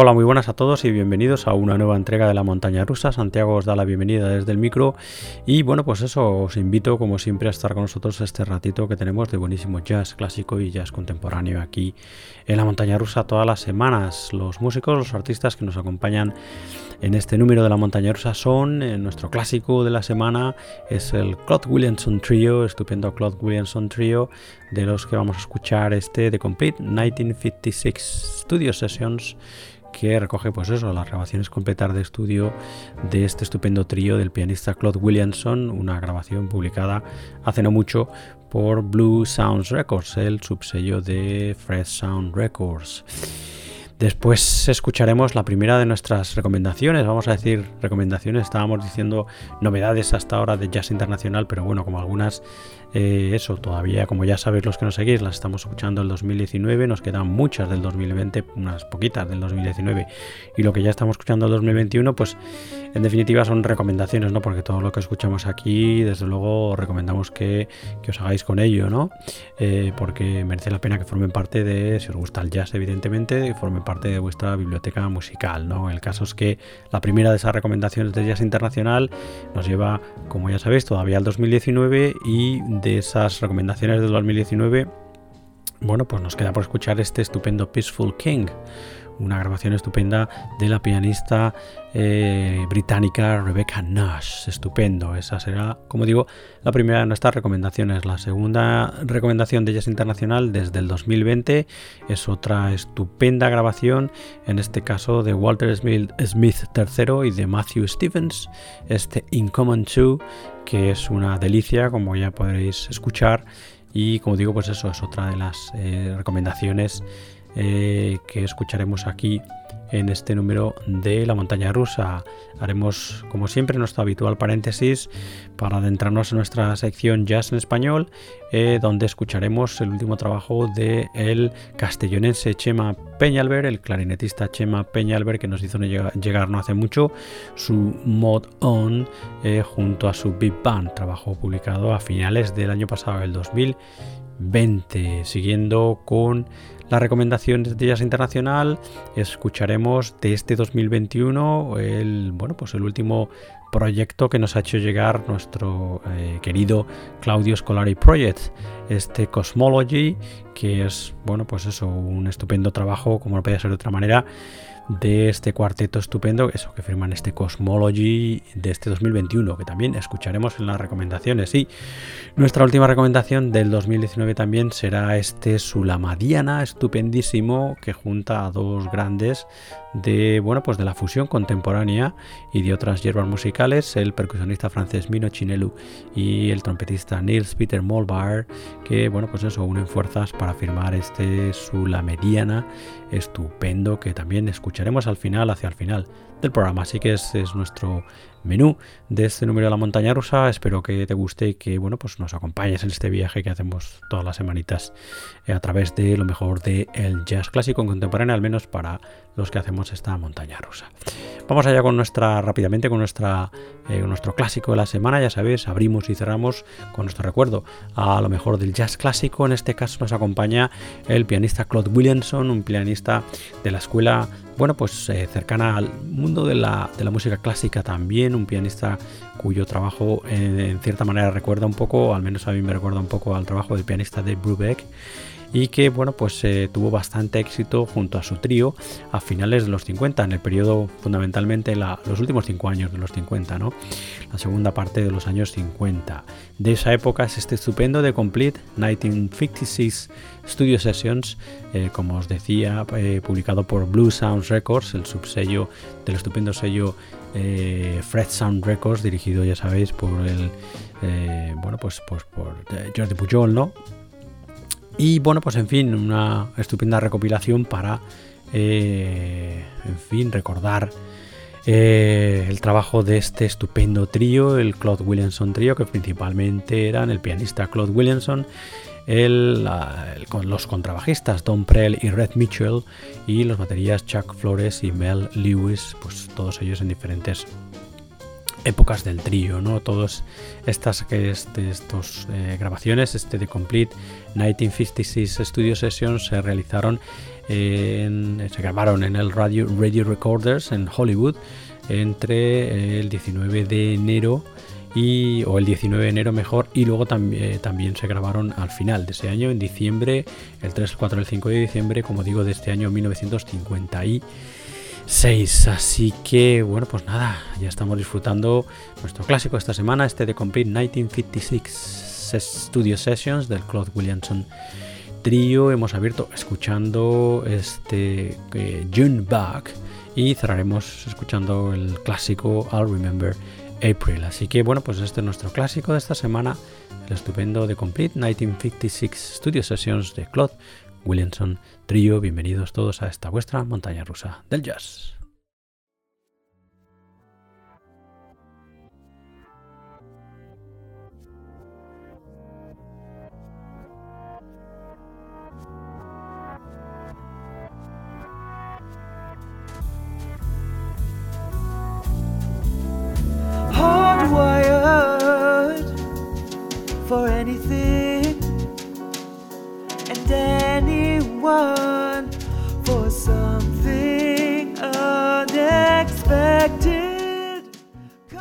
Hola, muy buenas a todos y bienvenidos a una nueva entrega de la montaña rusa. Santiago os da la bienvenida desde el micro y bueno, pues eso, os invito como siempre a estar con nosotros este ratito que tenemos de buenísimo jazz clásico y jazz contemporáneo aquí en la montaña rusa todas las semanas. Los músicos, los artistas que nos acompañan en este número de la montaña rusa son en eh, nuestro clásico de la semana es el Claude Williamson Trio, estupendo Claude Williamson Trio de los que vamos a escuchar este The Complete 1956 Studio Sessions que recoge pues eso, las grabaciones completas de estudio de este estupendo trío del pianista Claude Williamson, una grabación publicada hace no mucho por Blue Sounds Records, el subsello de Fresh Sound Records. Después escucharemos la primera de nuestras recomendaciones, vamos a decir recomendaciones, estábamos diciendo novedades hasta ahora de jazz internacional, pero bueno, como algunas eh, eso, todavía, como ya sabéis los que nos seguís, las estamos escuchando el 2019, nos quedan muchas del 2020, unas poquitas del 2019, y lo que ya estamos escuchando el 2021, pues en definitiva son recomendaciones, ¿no? Porque todo lo que escuchamos aquí, desde luego, recomendamos que, os hagáis con ello, ¿no? Eh, porque merece la pena que formen parte de, si os gusta el jazz, evidentemente, que formen parte de vuestra biblioteca musical, ¿no? El caso es que la primera de esas recomendaciones de jazz internacional nos lleva, como ya sabéis, todavía al 2019 y de esas recomendaciones del 2019, bueno, pues nos queda por escuchar este estupendo Peaceful King, una grabación estupenda de la pianista eh, británica Rebecca Nash. Estupendo. Esa será, como digo, la primera de nuestras recomendaciones. La segunda recomendación de Jazz Internacional desde el 2020 es otra estupenda grabación, en este caso de Walter Smith, Smith III y de Matthew Stevens, este In Common 2, que es una delicia, como ya podréis escuchar. Y como digo, pues eso es otra de las eh, recomendaciones eh, que escucharemos aquí en este número de la montaña rusa. Haremos, como siempre, nuestro habitual paréntesis para adentrarnos en nuestra sección Jazz en Español, eh, donde escucharemos el último trabajo de el castellonense Chema Peñalver, el clarinetista Chema Peñalver, que nos hizo llegar no hace mucho su Mod On eh, junto a su Big Band, trabajo publicado a finales del año pasado, el 2020, siguiendo con la recomendación de Jazz Internacional, escucharemos de este 2021 el, bueno, pues el último proyecto que nos ha hecho llegar nuestro eh, querido Claudio Scolari Project, este Cosmology, que es, bueno, pues eso, un estupendo trabajo, como no podía ser de otra manera, de este cuarteto estupendo, eso que firman este Cosmology de este 2021, que también escucharemos en las recomendaciones. Y nuestra última recomendación del 2019 también será este Sulamadiana estupendísimo que junta a dos grandes de bueno pues de la fusión contemporánea y de otras hierbas musicales, el percusionista francés Mino Chinelu y el trompetista Nils Peter Molbar, que bueno pues eso unen fuerzas para firmar este Sulamediana estupendo que también escucharemos al final, hacia el final del programa. Así que ese es nuestro menú de este número de la montaña rusa. Espero que te guste y que bueno, pues nos acompañes en este viaje que hacemos todas las semanitas eh, a través de lo mejor del el jazz clásico contemporáneo, al menos para los que hacemos esta montaña rusa. Vamos allá con nuestra, rápidamente con nuestra, eh, nuestro clásico de la semana. Ya sabéis, abrimos y cerramos con nuestro recuerdo a lo mejor del jazz clásico. En este caso nos acompaña el pianista Claude Williamson, un pianista de la escuela bueno, pues eh, cercana al mundo de la, de la, música clásica también, un pianista cuyo trabajo en cierta manera recuerda un poco, al menos a mí me recuerda un poco al trabajo del pianista de Brubeck y que bueno pues eh, tuvo bastante éxito junto a su trío a finales de los 50 en el periodo fundamentalmente los últimos cinco años de los 50 no la segunda parte de los años 50 de esa época es este estupendo de Complete 1956 Studio Sessions eh, como os decía eh, publicado por Blue Sounds Records el subsello del estupendo sello Fred Sound Records dirigido ya sabéis por el bueno pues, pues por Jordi Pujol no y bueno, pues en fin, una estupenda recopilación para, eh, en fin, recordar eh, el trabajo de este estupendo trío, el Claude Williamson trío, que principalmente eran el pianista Claude Williamson, el, con los contrabajistas Don Prell y Red Mitchell y los baterías Chuck Flores y Mel Lewis, pues todos ellos en diferentes épocas del trío, ¿no? Todas estas que este, estos eh, grabaciones, este de Complete 1956 Studio Sessions se realizaron en, se grabaron en el Radio, Radio Recorders en Hollywood entre el 19 de enero y, o el 19 de enero mejor y luego también, eh, también se grabaron al final de ese año en diciembre el 3, el 4, el 5 de diciembre como digo de este año 1950 y 6. Así que, bueno, pues nada, ya estamos disfrutando nuestro clásico esta semana, este de Complete 1956 Studio Sessions del Claude Williamson trío hemos abierto escuchando este eh, June Back y cerraremos escuchando el clásico I'll Remember April. Así que bueno, pues este es nuestro clásico de esta semana, el estupendo The Complete 1956 Studio Sessions de Claude Williamson Trío. Bienvenidos todos a esta vuestra montaña rusa del jazz.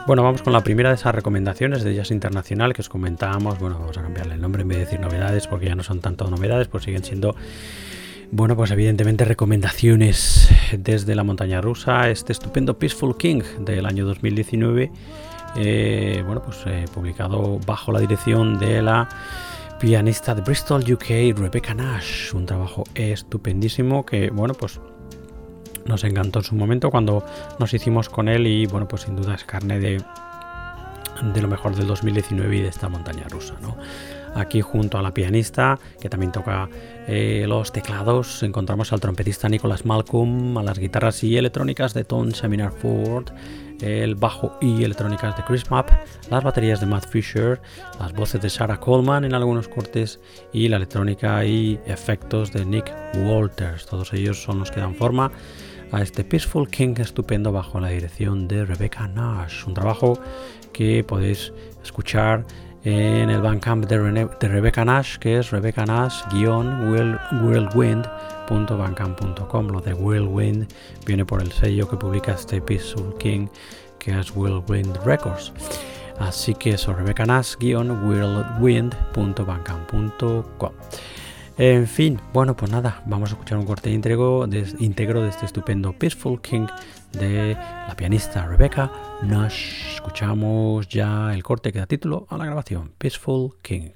Bueno, vamos con la primera de esas recomendaciones de Jazz Internacional que os comentábamos. Bueno, vamos a cambiarle el nombre en vez de decir novedades porque ya no son tanto novedades, pues siguen siendo, bueno, pues evidentemente recomendaciones desde la montaña rusa. Este estupendo Peaceful King del año 2019, eh, bueno, pues eh, publicado bajo la dirección de la pianista de Bristol, UK, Rebecca Nash. Un trabajo estupendísimo que, bueno, pues nos encantó en su momento cuando nos hicimos con él y bueno, pues sin duda es carne de, de lo mejor del 2019 y de esta montaña rusa, ¿no? Aquí junto a la pianista, que también toca eh, los teclados, encontramos al trompetista Nicholas Malcolm, a las guitarras y electrónicas de Tom Seminar Ford, el bajo y electrónicas de Chris Mapp, las baterías de Matt Fisher, las voces de Sarah Coleman en algunos cortes y la electrónica y efectos de Nick Walters. Todos ellos son los que dan forma a este Peaceful King estupendo bajo la dirección de Rebecca Nash, un trabajo que podéis escuchar en el Bandcamp de, Rebecca Nash, que es Rebecca Nash-whirlwind.bandcamp.com. Lo de Whirlwind viene por el sello que publica este Peaceful King, que es Whirlwind Records. Así que eso, Rebecca Nash-whirlwind.bandcamp.com. En fin, bueno, pues nada, vamos a escuchar un corte íntegro de, de este estupendo Peaceful King de la pianista Rebecca Nash. Escuchamos ya el corte que da título a la grabación, Peaceful King.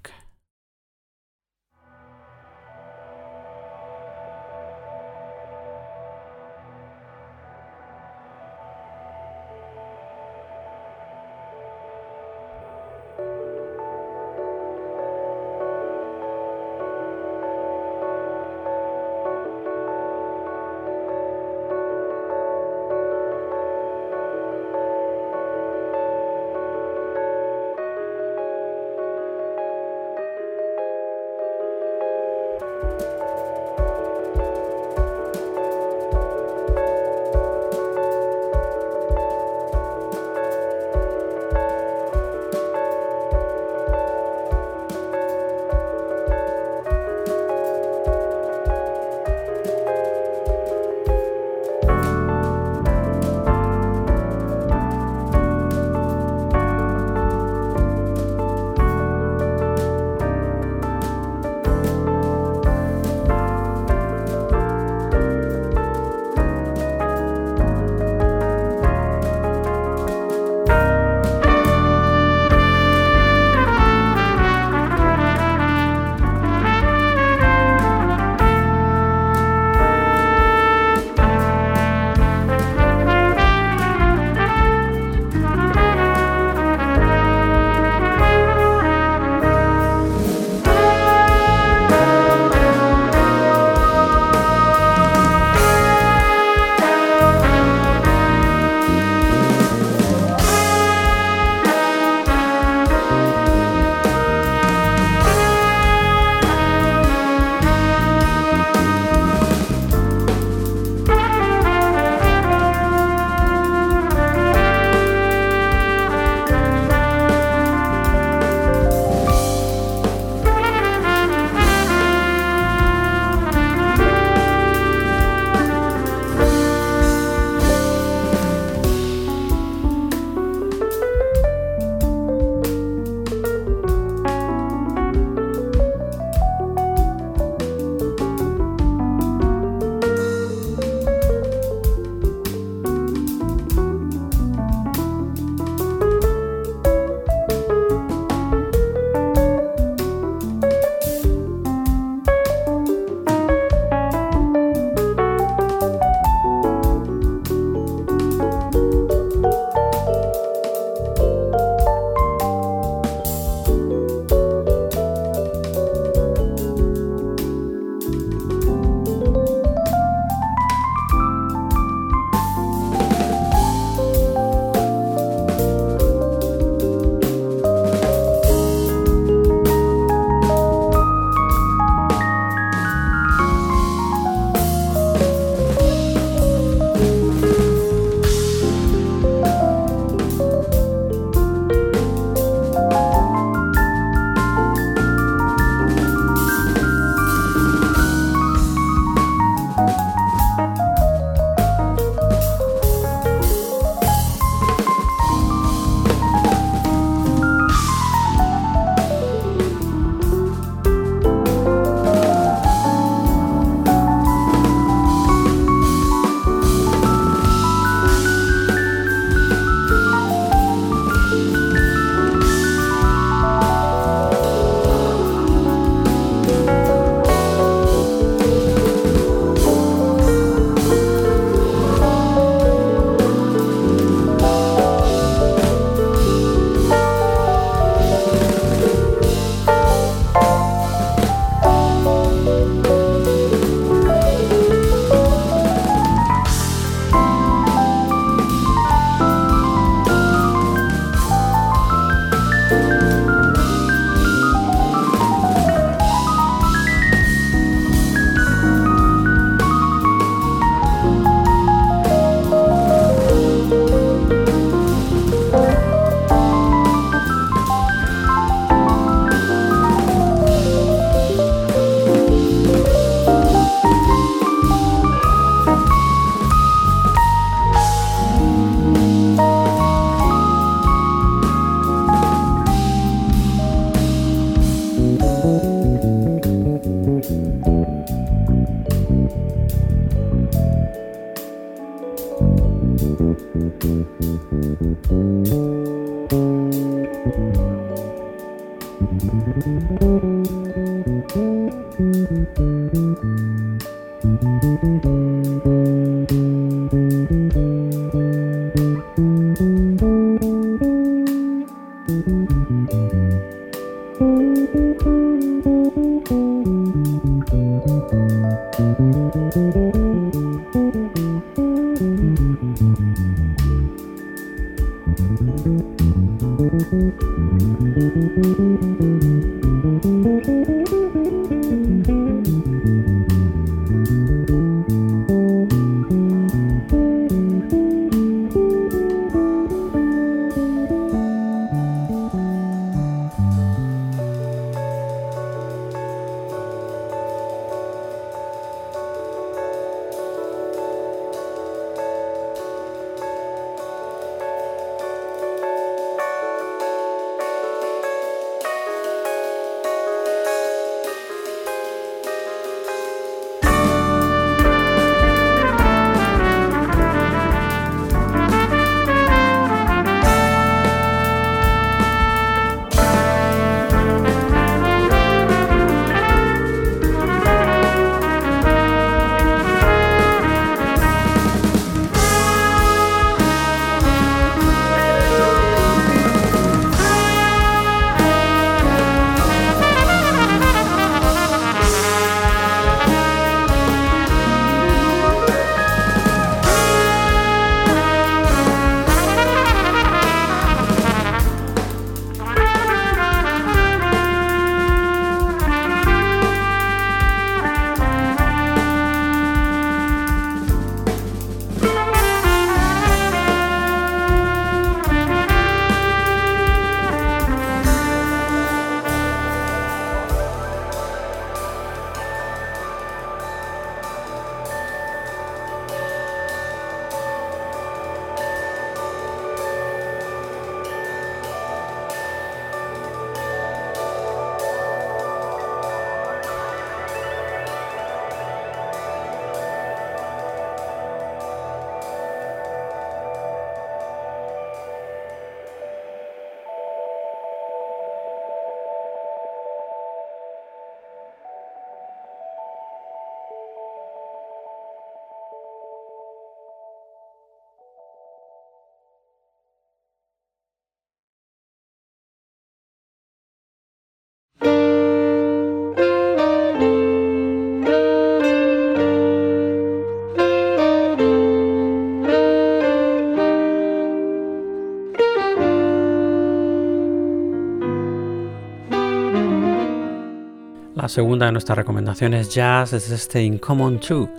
Segunda de nuestras recomendaciones jazz es este In Common 2,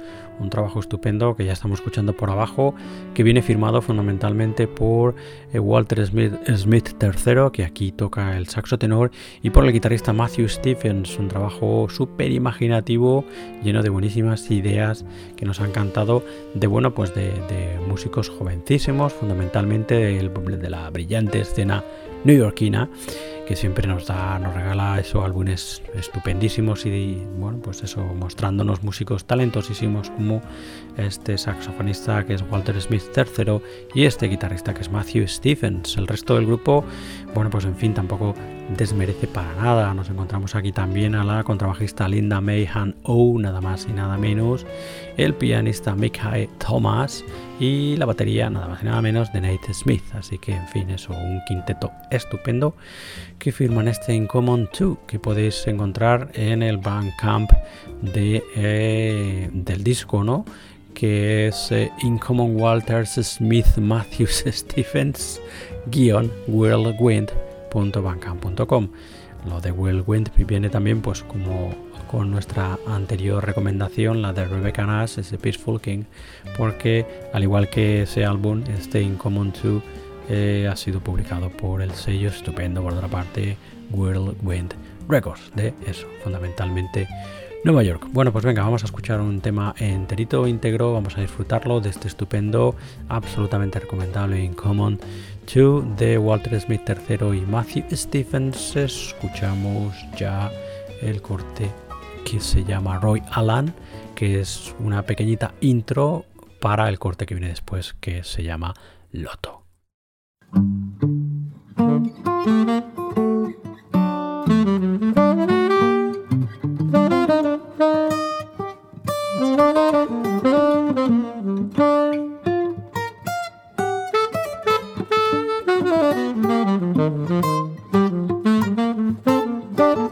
un trabajo estupendo que ya estamos escuchando por abajo, que viene firmado fundamentalmente por eh, Walter Smith, Smith III, que aquí toca el saxo tenor, y por el guitarrista Matthew Stephens, un trabajo súper imaginativo, lleno de buenísimas ideas que nos han cantado de bueno pues de, músicos jovencísimos, fundamentalmente de la brillante escena neoyorquina que siempre nos da, nos regala esos álbumes estupendísimos y bueno, pues eso, mostrándonos músicos talentosísimos como este saxofonista que es Walter Smith III y este guitarrista que es Matthew Stephens. El resto del grupo, bueno, pues en fin, tampoco desmerece para nada. Nos encontramos aquí también a la contrabajista Linda Mayhan O, nada más y nada menos, el pianista Mickey Thomas y la batería nada más y nada menos de Nate Smith. Así que, en fin, eso, un quinteto estupendo que firman este In Common 2 que podéis encontrar en el Bandcamp de, eh, del disco, ¿no? que es eh, In Common Walters Smith Matthews Stephens guion whirlwind.bandcamp.com lo de Whirlwind viene también pues como con nuestra anterior recomendación, la de Rebecca Nash, ese Peaceful King, porque al igual que ese álbum, este In Common 2 eh, ha sido publicado por el sello estupendo, por otra parte, Whirlwind Records, de eso, fundamentalmente Nueva York. Bueno, pues venga, vamos a escuchar un tema enterito, íntegro, vamos a disfrutarlo de este estupendo, absolutamente recomendable In Common 2 de Walter Smith III y Matthew Stephens. Escuchamos ya el corte que se llama Roy Alan, que es una pequeñita intro para el corte que viene después, que se llama Loto.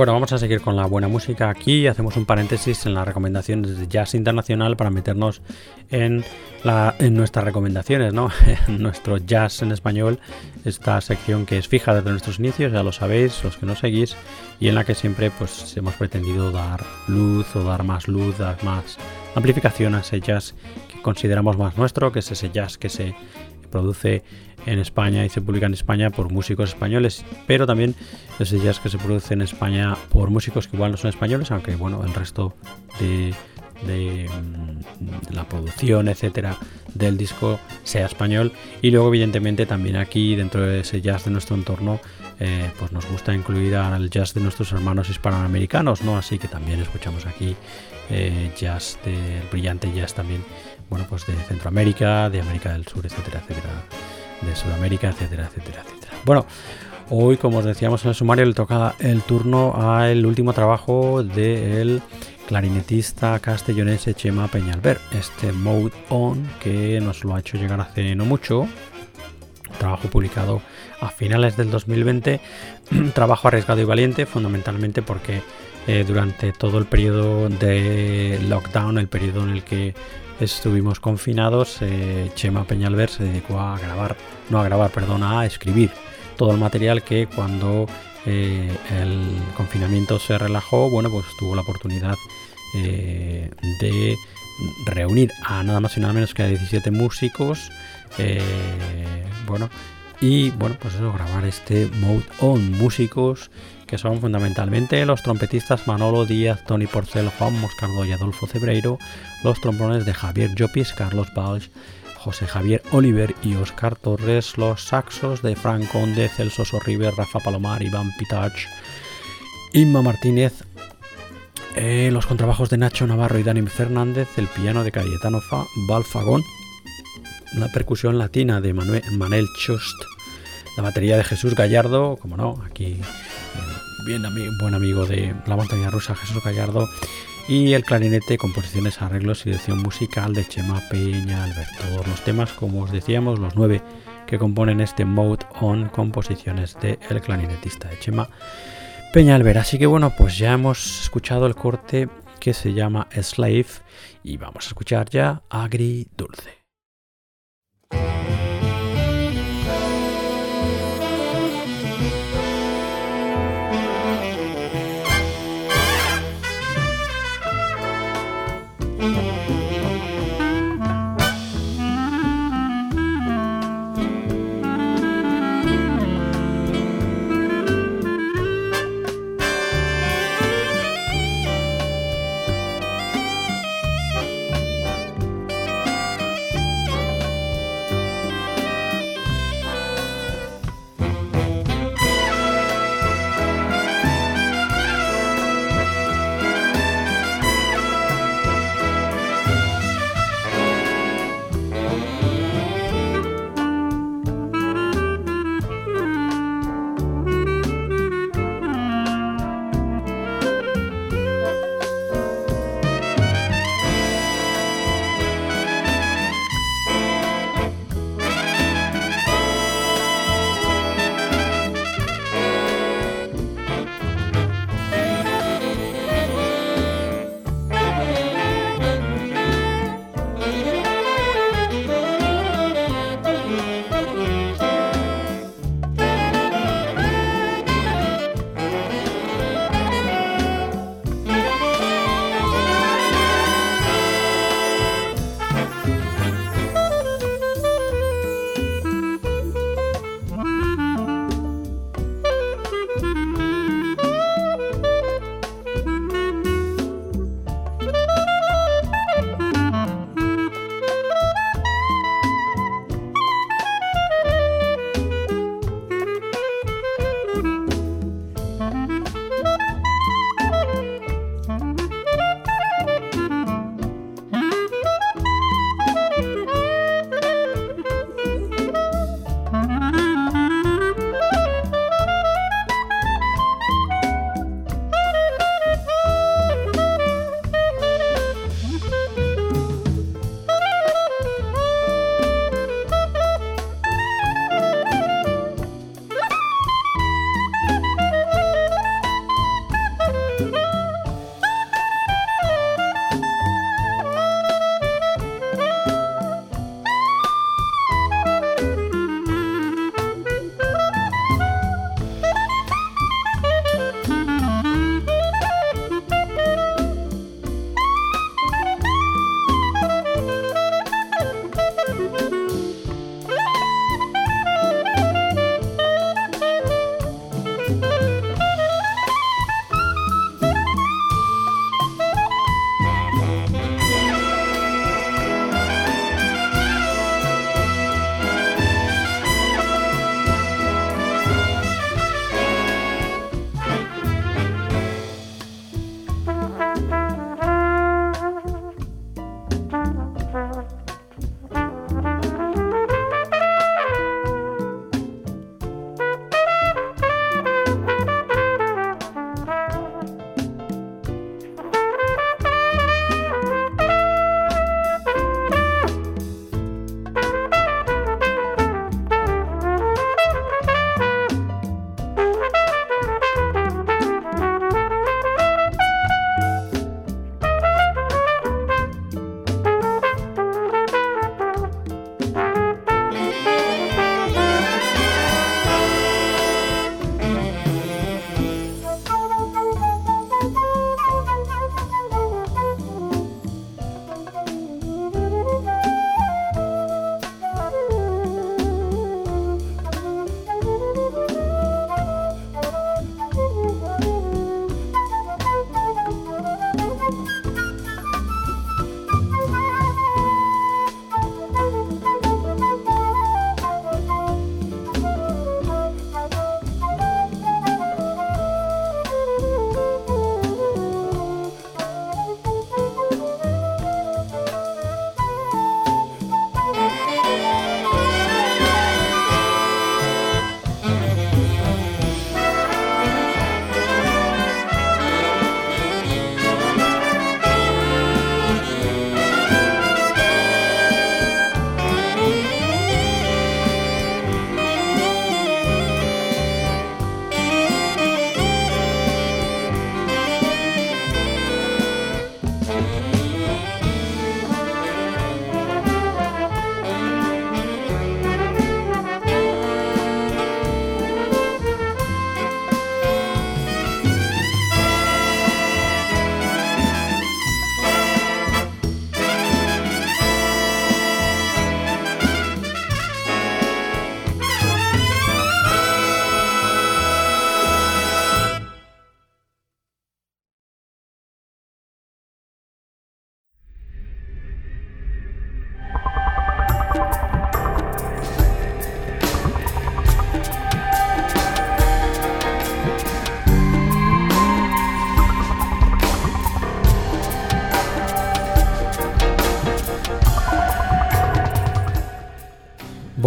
Bueno, vamos a seguir con la buena música aquí. Hacemos un paréntesis en las recomendaciones de jazz internacional para meternos en, nuestras recomendaciones, ¿no? En nuestro jazz en español, esta sección que es fija desde nuestros inicios, ya lo sabéis, los que nos seguís, y en la que siempre pues hemos pretendido dar luz o dar más luz, dar más amplificación a ese jazz que consideramos más nuestro, que es ese jazz que se produce en España y se publica en España por músicos españoles, pero también ese jazz que se produce en España por músicos que igual no son españoles, aunque bueno, el resto de, mm, la producción, etcétera, del disco sea español. Y luego, evidentemente, también aquí, dentro de ese jazz de nuestro entorno, eh, pues nos gusta incluir al jazz de nuestros hermanos hispanoamericanos, ¿no? Así que también escuchamos aquí eh, jazz, del brillante jazz también, bueno, pues de Centroamérica, de América del Sur, etcétera, etcétera de Sudamérica, etcétera, etcétera, etcétera. Bueno, hoy, como os decíamos en el sumario, le toca el turno al último trabajo del clarinetista castellonense Chema Peñalver, este Mode On que nos lo ha hecho llegar hace no mucho, trabajo publicado a finales del 2020, trabajo arriesgado y valiente, fundamentalmente porque eh, durante todo el periodo de lockdown, el periodo en el que estuvimos confinados, eh, Chema Peñalver se dedicó a grabar, no a grabar, perdona, a escribir todo el material que cuando eh, el confinamiento se relajó, bueno, pues tuvo la oportunidad eh, de reunir a nada más y nada menos que a 17 músicos, bueno, y bueno, pues eso, grabar este Mode On, músicos que son fundamentalmente los trompetistas Manolo Díaz, Tony Porcel, Juan Moscardo y Adolfo Cebreiro, los trombones de Javier Llopis, Carlos Balch, José Javier Oliver y Oscar Torres, los saxos de Frank Conde, Celso Sorriber, Rafa Palomar, Iván Pitach, Inma Martínez, eh, los contrabajos de Nacho Navarro y Dani Fernández, el piano de Cayetano Fa, Balfagón, la percusión latina de Manuel, Chust, la batería de Jesús Gallardo, como no, aquí bien buen amigo de la montaña rusa Jesús Gallardo y el clarinete, composiciones, arreglos y dirección musical de Chema Peña Alberto. los temas, como os decíamos, los nueve que componen este Mode On, composiciones de el clarinetista de Chema Peña Alber. Así que bueno, pues ya hemos escuchado el corte que se llama Slave y vamos a escuchar ya Agri Dulce.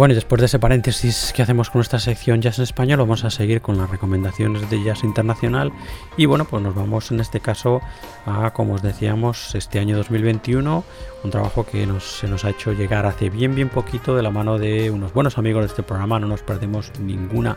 Bueno, y después de ese paréntesis que hacemos con nuestra sección Jazz en Español, vamos a seguir con las recomendaciones de Jazz Internacional. Y bueno, pues nos vamos en este caso a, como os decíamos, este año 2021, un trabajo que se nos ha hecho llegar hace bien, bien poquito de la mano de unos buenos amigos de este programa. No nos perdemos ninguna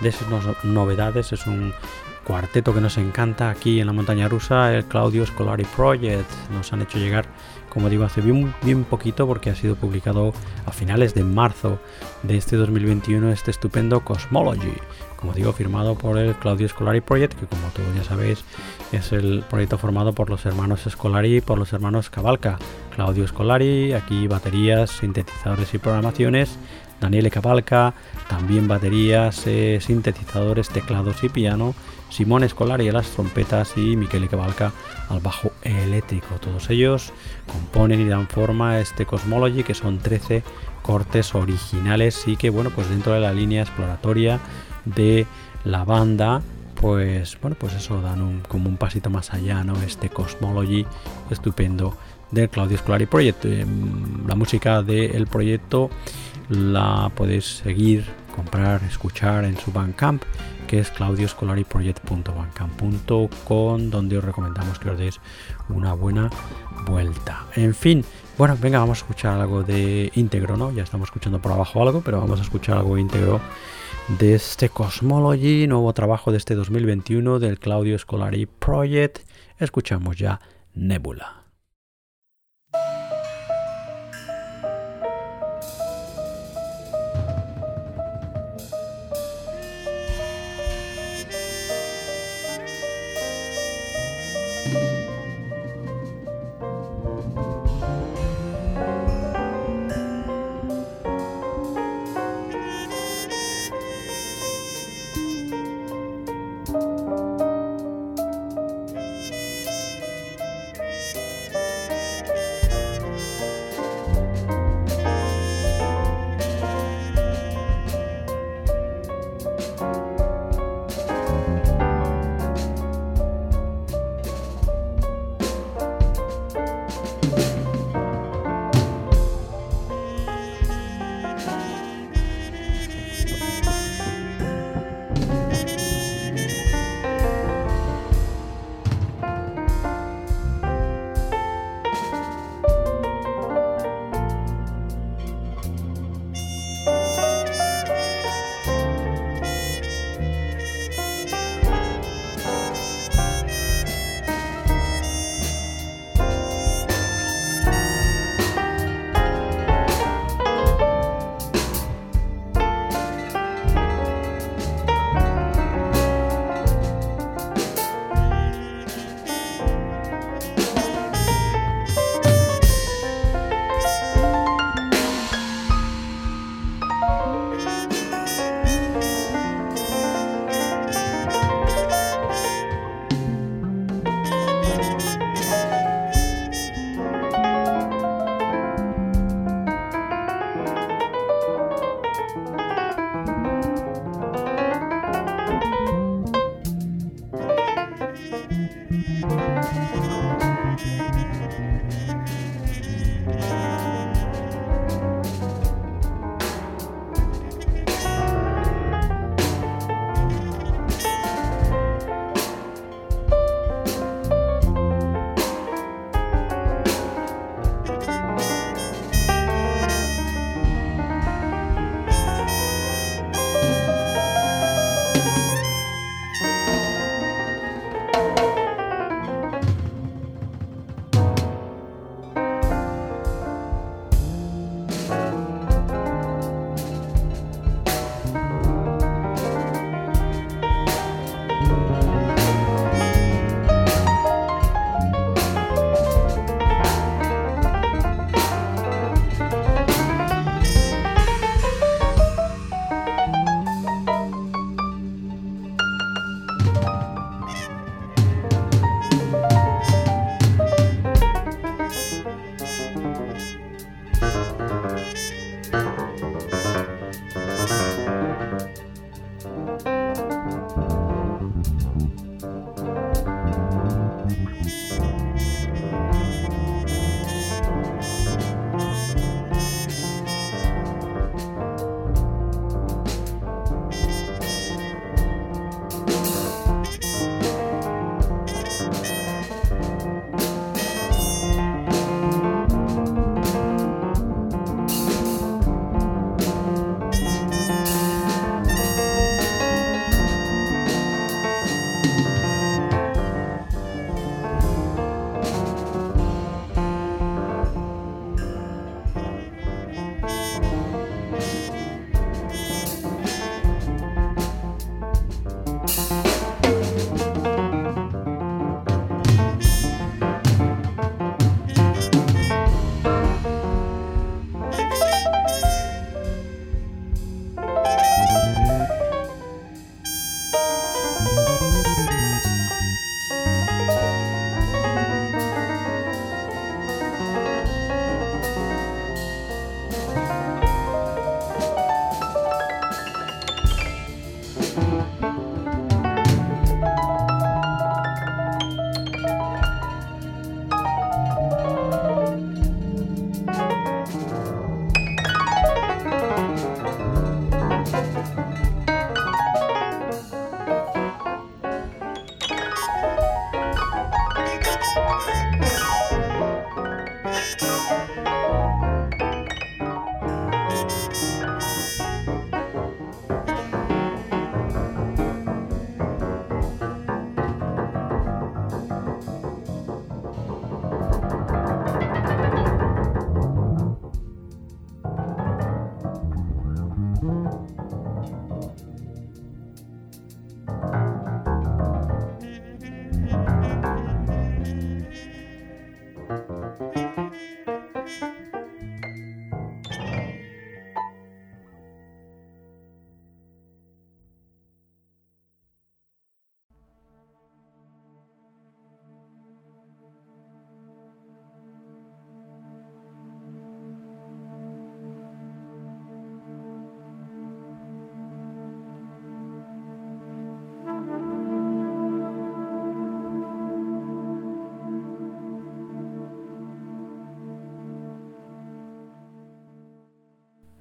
de esas novedades. Es un cuarteto que nos encanta aquí en la montaña rusa, el Claudio Scolari Project. Nos han hecho llegar como digo, hace bien, bien poquito porque ha sido publicado a finales de marzo de este 2021 este estupendo Cosmology, como digo, firmado por el Claudio Scolari Project, que como todos ya sabéis es el proyecto formado por los hermanos Scolari y por los hermanos Cavalca. Claudio Scolari, aquí baterías, sintetizadores y programaciones, Daniele Cavalca, también baterías, eh, sintetizadores, teclados y piano, Simón Escolari a las trompetas y Michele Cavalca al bajo eléctrico. Todos ellos componen y dan forma a este Cosmology que son 13 cortes originales y que bueno pues dentro de la línea exploratoria de la banda pues bueno pues eso dan un, como un pasito más allá no este Cosmology estupendo del Claudio Scolari Project em, la música del proyecto la podéis seguir comprar escuchar en su Bandcamp que es claudioscolariproject.bandcamp.com donde os recomendamos que os deis una buena vuelta. En fin, bueno, venga, vamos a escuchar algo de íntegro, ¿no? Ya estamos escuchando por abajo algo, pero vamos a escuchar algo íntegro de este Cosmology, nuevo trabajo de este 2021 del Claudio Scolari Project. Escuchamos ya Nebula.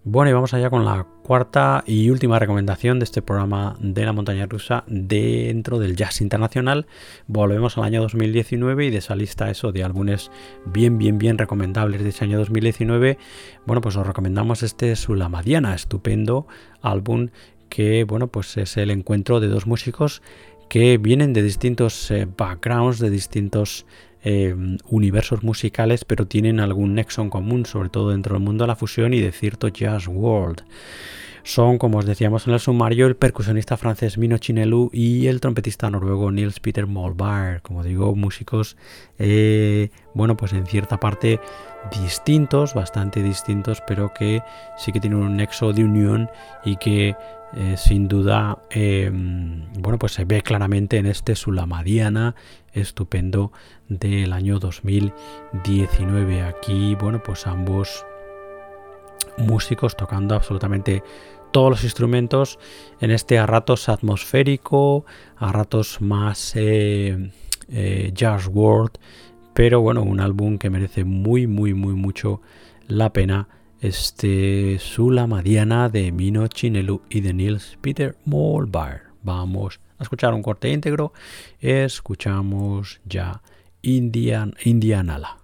Bueno, y vamos allá con la cuarta y última recomendación de este programa de la montaña rusa dentro del jazz internacional. Volvemos al año 2019 y de esa lista eso de álbumes bien, bien, bien recomendables de ese año 2019, bueno, pues os recomendamos este Sulamadiana, estupendo álbum que, bueno, pues es el encuentro de dos músicos que vienen de distintos eh, backgrounds, de distintos Em, universos musicales, pero tienen algún nexo en común, sobre todo dentro del mundo de la fusión y de cierto jazz world. Son, como os decíamos en el sumario, el percusionista francés Mino Chinelu y el trompetista noruego Niels Peter Molbar. Como digo, músicos, eh, bueno, pues en cierta parte distintos, bastante distintos, pero que sí que tienen un nexo de unión y que eh, sin duda, em, bueno, pues se ve claramente en este Sulamadiana estupendo del año 2019. Aquí, bueno, pues ambos músicos tocando absolutamente todos los instrumentos en este a ratos atmosférico, a ratos más eh, eh, jazz world, pero bueno, un álbum que merece muy, muy, muy mucho la pena. Este Sula Madiana de Mino Chinelu y de Nils Peter Molbar. Vamos a escuchar un corte íntegro. Escuchamos ya Indian, Indianala.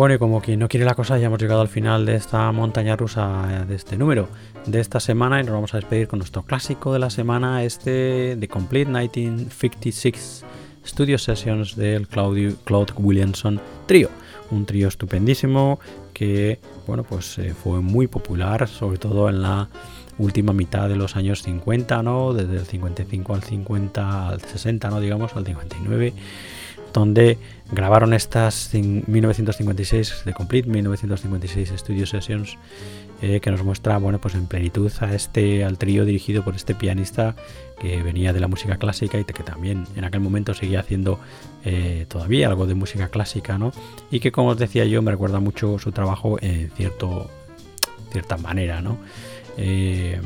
Bueno, y como quien no quiere la cosa, ya hemos llegado al final de esta montaña rusa de este número de esta semana y nos vamos a despedir con nuestro clásico de la semana, este The Complete 1956 Studio Sessions del Claude, Claude Williamson Trio. Un trío estupendísimo que, bueno, pues eh, fue muy popular, sobre todo en la última mitad de los años 50, ¿no? Desde el 55 al 50, al 60, ¿no? Digamos, al 59 donde grabaron estas 1956 de Complete 1956 Studio Sessions eh, que nos muestra bueno pues en plenitud a este al trío dirigido por este pianista que venía de la música clásica y que también en aquel momento seguía haciendo eh, todavía algo de música clásica ¿no? y que como os decía yo me recuerda mucho su trabajo en cierto cierta manera ¿no? Eh,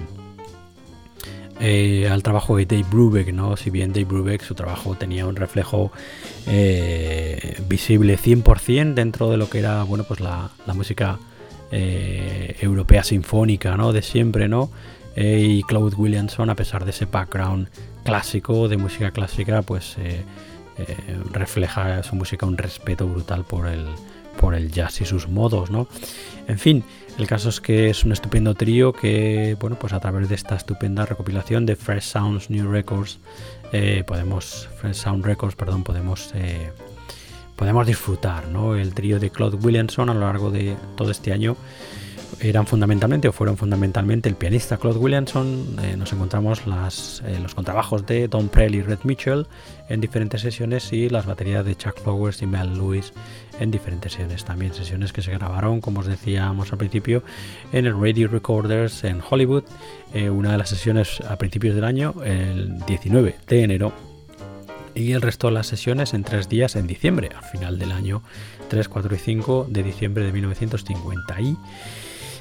eh, al trabajo de Dave Brubeck, ¿no? Si bien Dave Brubeck su trabajo tenía un reflejo eh, visible 100% dentro de lo que era, bueno, pues la, música eh, europea sinfónica, ¿no? De siempre, ¿no? y Claude Williamson, a pesar de ese background clásico, de música clásica, pues refleja su música un respeto brutal por el, por el jazz y sus modos, ¿no? En fin, el caso es que es un estupendo trío que, bueno, pues a través de esta estupenda recopilación de Fresh Sounds New Records, eh, podemos, Fresh Sound Records, perdón, podemos, eh, podemos disfrutar, ¿no? El trío de Claude Williamson a lo largo de todo este año eran fundamentalmente o fueron fundamentalmente el pianista Claude Williamson. Eh, nos encontramos las, los contrabajos de Don Prell y Red Mitchell en diferentes sesiones y las baterías de Chuck Flowers y Mel Lewis en diferentes sesiones. También sesiones que se grabaron, como os decíamos al principio, en el Radio Recorders en Hollywood. Eh, una de las sesiones a principios del año, el 19 de enero. Y el resto de las sesiones en tres días en diciembre, al final del año 3, 4 y 5 de diciembre de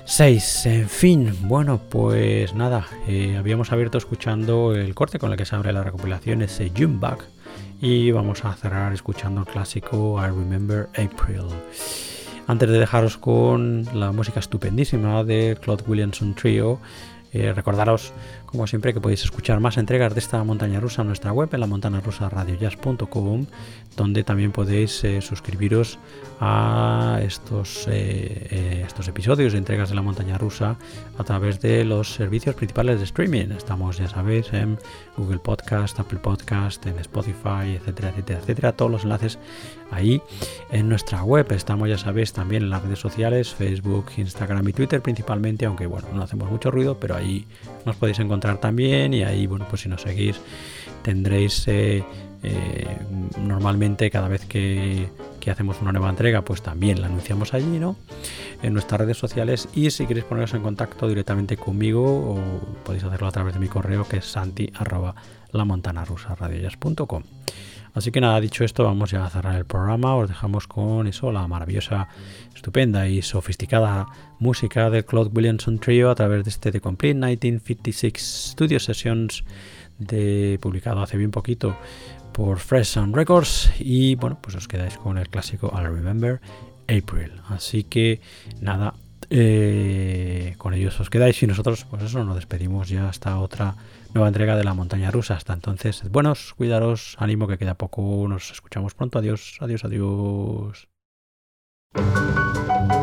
1956. En fin, bueno, pues nada, eh, habíamos abierto escuchando el corte con el que se abre la recopilación, ese June Back y vamos a cerrar escuchando el clásico I Remember April. Antes de dejaros con la música estupendísima de Claude Williamson Trio, eh, recordaros, como siempre, que podéis escuchar más entregas de esta montaña rusa en nuestra web, en la montana rusa radiojazz.com, donde también podéis eh, suscribiros a estos, eh, estos episodios de entregas de la montaña rusa a través de los servicios principales de streaming. Estamos, ya sabéis, en Google Podcast, Apple Podcast, en Spotify, etcétera, etcétera, etcétera. Todos los enlaces ahí en nuestra web. Estamos, ya sabéis, también en las redes sociales, Facebook, Instagram y Twitter principalmente, aunque bueno, no hacemos mucho ruido, pero ahí nos podéis encontrar también y ahí, bueno, pues si nos seguís tendréis eh, eh, normalmente cada vez que, hacemos una nueva entrega, pues también la anunciamos allí, ¿no? En nuestras redes sociales y si queréis poneros en contacto directamente conmigo o podéis hacerlo a través de mi correo que es santi arroba Así que nada, dicho esto, vamos ya a cerrar el programa. Os dejamos con eso, la maravillosa, estupenda y sofisticada música del Claude Williamson Trio a través de este The Complete 1956 Studio Sessions, de, publicado hace bien poquito por Fresh Sound Records. Y bueno, pues os quedáis con el clásico I'll Remember April. Así que nada, eh, con ellos os quedáis y nosotros, pues eso, nos despedimos ya hasta otra nueva entrega de la montaña rusa. Hasta entonces, buenos, cuidaros, ánimo que queda poco, nos escuchamos pronto. Adiós, adiós, adiós. Hasta